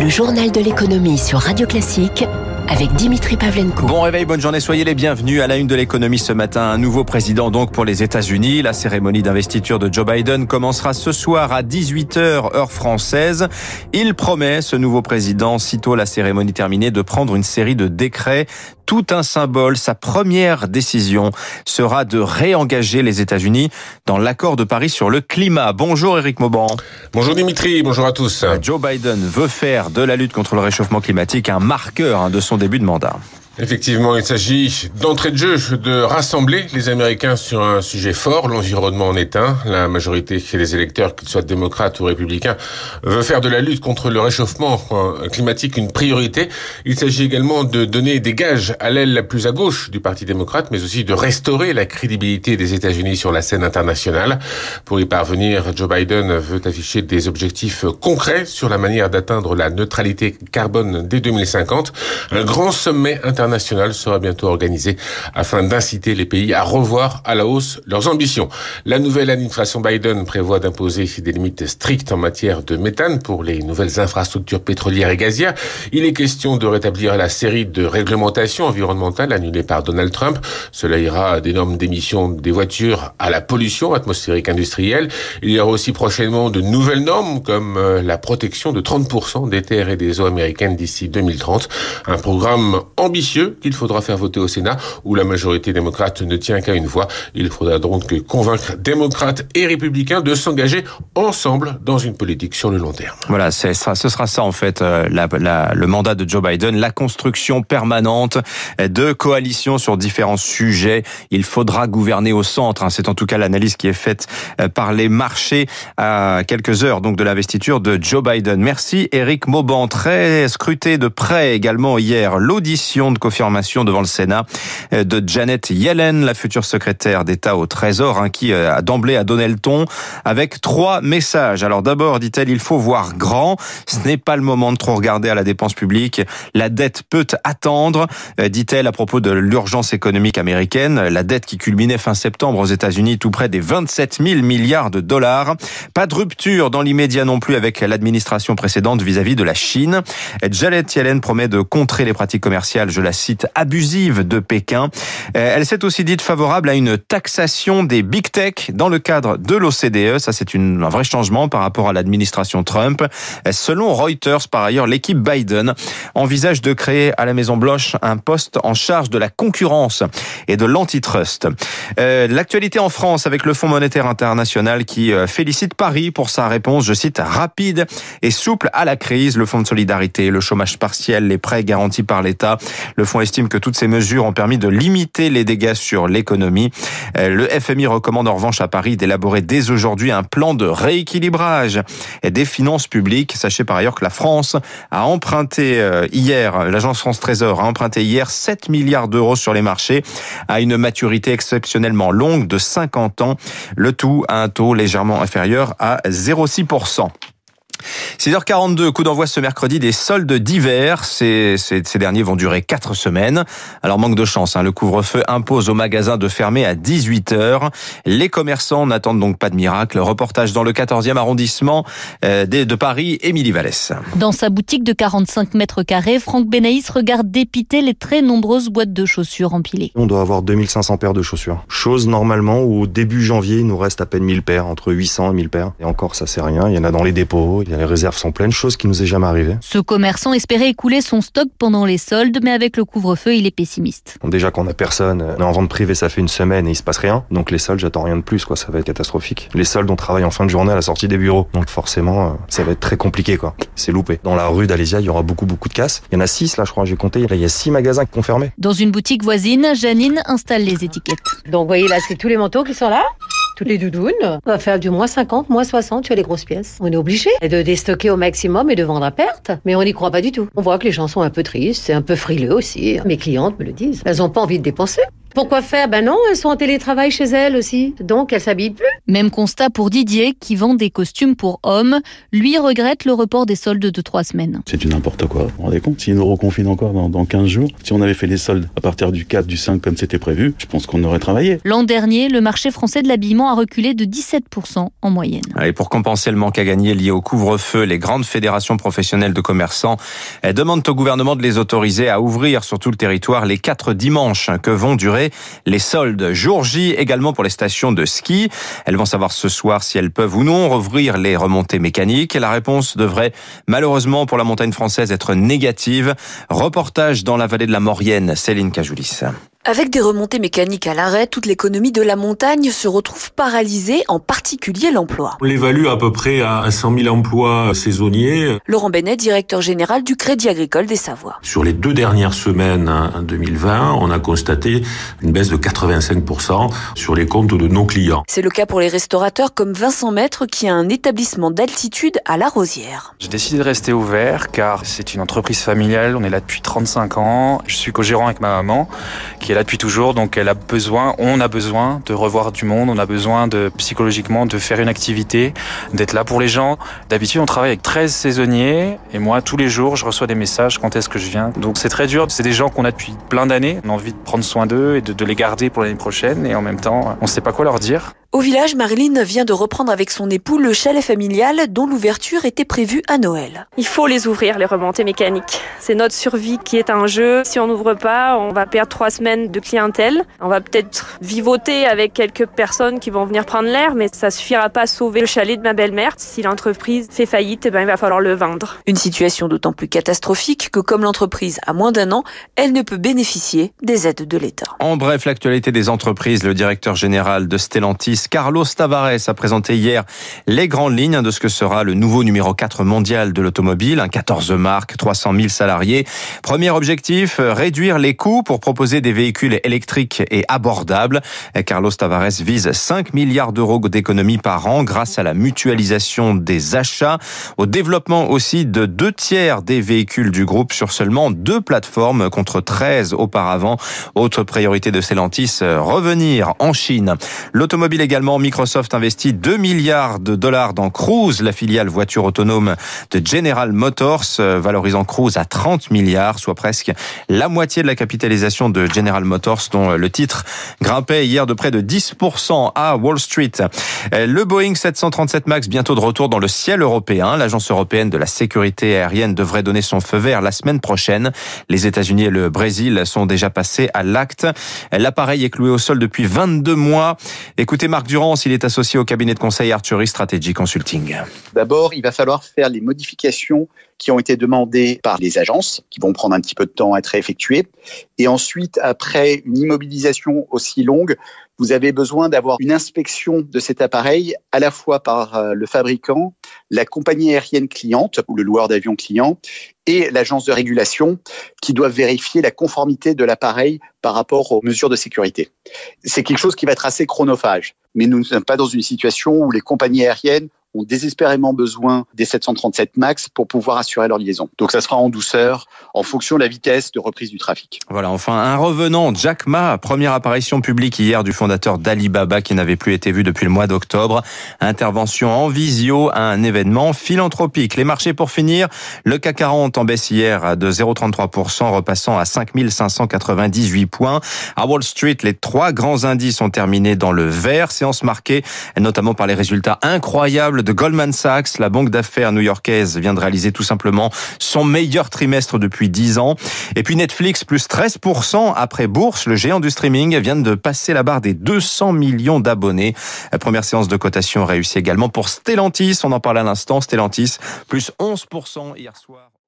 Le journal de l'économie sur Radio Classique avec Dimitri Pavlenko. Bon réveil, bonne journée, soyez les bienvenus à la une de l'économie ce matin. Un nouveau président donc pour les États-Unis. La cérémonie d'investiture de Joe Biden commencera ce soir à 18h heure française. Il promet, ce nouveau président, sitôt la cérémonie terminée, de prendre une série de décrets tout un symbole. Sa première décision sera de réengager les États-Unis dans l'accord de Paris sur le climat. Bonjour Eric Mauban. Bonjour Dimitri, bonjour à tous. Joe Biden veut faire de la lutte contre le réchauffement climatique un marqueur hein, de son début de mandat. Effectivement, il s'agit d'entrée de jeu de rassembler les Américains sur un sujet fort, l'environnement en est un. La majorité des électeurs, qu'ils soient démocrates ou républicains, veut faire de la lutte contre le réchauffement climatique une priorité. Il s'agit également de donner des gages à l'aile la plus à gauche du Parti démocrate, mais aussi de restaurer la crédibilité des États-Unis sur la scène internationale. Pour y parvenir, Joe Biden veut afficher des objectifs concrets sur la manière d'atteindre la neutralité carbone dès 2050. Un grand sommet international international sera bientôt organisé afin d'inciter les pays à revoir à la hausse leurs ambitions. La nouvelle administration Biden prévoit d'imposer des limites strictes en matière de méthane pour les nouvelles infrastructures pétrolières et gazières. Il est question de rétablir la série de réglementations environnementales annulées par Donald Trump. Cela ira des normes d'émission des voitures à la pollution atmosphérique industrielle. Il y aura aussi prochainement de nouvelles normes comme euh, la protection de 30% des terres et des eaux américaines d'ici 2030. Un programme ambitieux qu'il faudra faire voter au Sénat, où la majorité démocrate ne tient qu'à une voix. Il faudra donc convaincre démocrates et républicains de s'engager ensemble dans une politique sur le long terme. Voilà, ce sera ça en fait euh, le mandat de Joe Biden, la construction permanente de coalitions sur différents sujets. Il faudra gouverner au centre. Hein. C'est en tout cas l'analyse qui est faite euh, par les marchés à quelques heures donc de l'investiture de Joe Biden. Merci Eric Mauban, très scruté de près également hier l'audition de confirmation devant le Sénat euh, de Janet Yellen, la future secrétaire d'État au Trésor, hein, qui euh, a d'emblée a donné le ton avec trois messages. Alors d'abord, dit-elle, il faut voir grand. Ce n'est pas le moment de trop regarder à la dépense publique. La dette peut attendre, euh, dit-elle à propos de l'urgence économique américaine. La dette qui culminait fin septembre aux États-Unis, tout près des 27 000 milliards de dollars. Pas de rupture dans l'immédiat non plus avec l'administration précédente vis-à-vis de la Chine. Janet Yellen promet de contrer les pratiques commerciales, je la site abusive de Pékin. Euh, elle s'est aussi dite favorable à une taxation des big tech dans le cadre de l'OCDE. Ça, c'est un vrai changement par rapport à l'administration Trump. Euh, selon Reuters, par ailleurs, l'équipe Biden envisage de créer à la Maison Blanche un poste en charge de la concurrence et de l'antitrust. Euh, l'actualité en France avec le Fonds monétaire international qui félicite Paris pour sa réponse, je cite, rapide et souple à la crise. Le Fonds de solidarité, le chômage partiel, les prêts garantis par l'État, le fonds estime que toutes ces mesures ont permis de limiter les dégâts sur l'économie. Euh, le FMI recommande en revanche à Paris d'élaborer dès aujourd'hui un plan de rééquilibrage des finances publiques. Sachez par ailleurs que la France a emprunté euh, hier, l'agence France Trésor a emprunté hier 7 milliards d'euros sur les marchés à une maturité exceptionnellement longue de 50 ans, le tout à un taux légèrement inférieur à 0,6%. 6h42, coup d'envoi ce mercredi des soldes d'hiver. Ces, ces, ces, derniers vont durer 4 semaines. Alors manque de chance, hein, le couvre-feu impose aux magasins de fermer à 18h. Les commerçants n'attendent donc pas de miracle. Reportage dans le 14e arrondissement euh, de Paris, Émilie Vallès. Dans sa boutique de 45 mètres carrés, Franck Benaïs regarde dépiter les très nombreuses boîtes de chaussures empilées. On doit avoir 2500 paires de chaussures. Chose normalement où au début janvier, il nous reste à peine 1000 paires, entre 800 et 1000 paires. Et encore, ça c'est rien. Il y en a dans les dépôts les réserves sont pleines, chose qui nous est jamais arrivée. Ce commerçant espérait écouler son stock pendant les soldes, mais avec le couvre-feu, il est pessimiste. déjà qu'on a personne, on est en vente privée, ça fait une semaine et il se passe rien. Donc les soldes, j'attends rien de plus, quoi. Ça va être catastrophique. Les soldes, on travaille en fin de journée à la sortie des bureaux. Donc forcément, euh, ça va être très compliqué, quoi. C'est loupé. Dans la rue d'Alésia, il y aura beaucoup, beaucoup de casses. Il y en a six, là, je crois, j'ai compté. Là, il y a six magasins qui sont fermés. Dans une boutique voisine, Janine installe les étiquettes. Donc, vous voyez, là, c'est tous les manteaux qui sont là les doudounes. On va faire du moins 50, moins 60 sur les grosses pièces. On est obligé de déstocker au maximum et de vendre à perte. Mais on n'y croit pas du tout. On voit que les gens sont un peu tristes, c'est un peu frileux aussi. Mes clientes me le disent. Elles n'ont pas envie de dépenser. Pourquoi faire? Ben non, elles sont en télétravail chez elles aussi, donc elles s'habillent plus. Même constat pour Didier qui vend des costumes pour hommes. Lui regrette le report des soldes de trois semaines. C'est du n'importe quoi. Vous vous rendez compte? S'ils nous reconfinent encore dans, dans 15 jours, si on avait fait les soldes à partir du 4, du 5 comme c'était prévu, je pense qu'on aurait travaillé. L'an dernier, le marché français de l'habillement a reculé de 17% en moyenne. Et pour compenser le manque à gagner lié au couvre-feu, les grandes fédérations professionnelles de commerçants demandent au gouvernement de les autoriser à ouvrir sur tout le territoire les quatre dimanches que vont durer les soldes. Jour J également pour les stations de ski. Elles vont savoir ce soir si elles peuvent ou non rouvrir les remontées mécaniques. La réponse devrait malheureusement pour la montagne française être négative. Reportage dans la vallée de la Maurienne, Céline Cajoulis. Avec des remontées mécaniques à l'arrêt, toute l'économie de la montagne se retrouve paralysée, en particulier l'emploi. On l'évalue à peu près à 100 000 emplois saisonniers. Laurent Benet, directeur général du Crédit Agricole des Savoies. Sur les deux dernières semaines en 2020, on a constaté une baisse de 85% sur les comptes de nos clients. C'est le cas pour les restaurateurs comme Vincent Maître qui a un établissement d'altitude à La Rosière. J'ai décidé de rester ouvert car c'est une entreprise familiale, on est là depuis 35 ans. Je suis co-gérant avec ma maman qui est là depuis toujours, donc elle a besoin, on a besoin de revoir du monde, on a besoin de psychologiquement de faire une activité, d'être là pour les gens. D'habitude, on travaille avec 13 saisonniers et moi, tous les jours, je reçois des messages quand est-ce que je viens. Donc c'est très dur, c'est des gens qu'on a depuis plein d'années, on a envie de prendre soin d'eux et de, de les garder pour l'année prochaine et en même temps, on ne sait pas quoi leur dire. Au village, Marilyn vient de reprendre avec son époux le chalet familial dont l'ouverture était prévue à Noël. Il faut les ouvrir, les remontées mécaniques. C'est notre survie qui est en jeu. Si on n'ouvre pas, on va perdre trois semaines de clientèle. On va peut-être vivoter avec quelques personnes qui vont venir prendre l'air, mais ça suffira pas à sauver le chalet de ma belle-mère. Si l'entreprise fait faillite, eh ben, il va falloir le vendre. Une situation d'autant plus catastrophique que comme l'entreprise a moins d'un an, elle ne peut bénéficier des aides de l'État. En bref, l'actualité des entreprises, le directeur général de Stellantis Carlos Tavares a présenté hier les grandes lignes de ce que sera le nouveau numéro 4 mondial de l'automobile, un 14 marques, 300 000 salariés. Premier objectif, réduire les coûts pour proposer des véhicules électriques et abordables. Carlos Tavares vise 5 milliards d'euros d'économies par an grâce à la mutualisation des achats, au développement aussi de deux tiers des véhicules du groupe sur seulement deux plateformes contre 13 auparavant. Autre priorité de Stellantis, revenir en Chine. L'automobile également, Microsoft investit 2 milliards de dollars dans Cruise, la filiale voiture autonome de General Motors, valorisant Cruise à 30 milliards, soit presque la moitié de la capitalisation de General Motors, dont le titre grimpait hier de près de 10% à Wall Street. Le Boeing 737 MAX bientôt de retour dans le ciel européen. L'agence européenne de la sécurité aérienne devrait donner son feu vert la semaine prochaine. Les États-Unis et le Brésil sont déjà passés à l'acte. L'appareil est cloué au sol depuis 22 mois. Écoutez Marc Durance, il est associé au cabinet de conseil Arthurie Strategy Consulting. D'abord, il va falloir faire les modifications qui ont été demandées par les agences, qui vont prendre un petit peu de temps à être effectuées. Et ensuite, après une immobilisation aussi longue, vous avez besoin d'avoir une inspection de cet appareil à la fois par le fabricant, la compagnie aérienne cliente ou le loueur d'avion client et l'agence de régulation qui doivent vérifier la conformité de l'appareil par rapport aux mesures de sécurité. C'est quelque chose qui va être assez chronophage, mais nous ne sommes pas dans une situation où les compagnies aériennes ont désespérément besoin des 737 MAX pour pouvoir assurer leur liaison. Donc ça sera en douceur, en fonction de la vitesse de reprise du trafic. Voilà, enfin un revenant, Jack Ma, première apparition publique hier du fondateur d'Alibaba qui n'avait plus été vu depuis le mois d'octobre. Intervention en visio à un événement philanthropique. Les marchés pour finir, le CAC 40 en baisse hier de 0,33%, repassant à 5598 points. À Wall Street, les trois grands indices ont terminé dans le vert, séance marquée notamment par les résultats incroyables de Goldman Sachs. La banque d'affaires new-yorkaise vient de réaliser tout simplement son meilleur trimestre depuis 10 ans. Et puis Netflix, plus 13% après bourse. Le géant du streaming vient de passer la barre des 200 millions d'abonnés. La première séance de cotation réussie également pour Stellantis. On en parle à l'instant. Stellantis, plus 11% hier soir.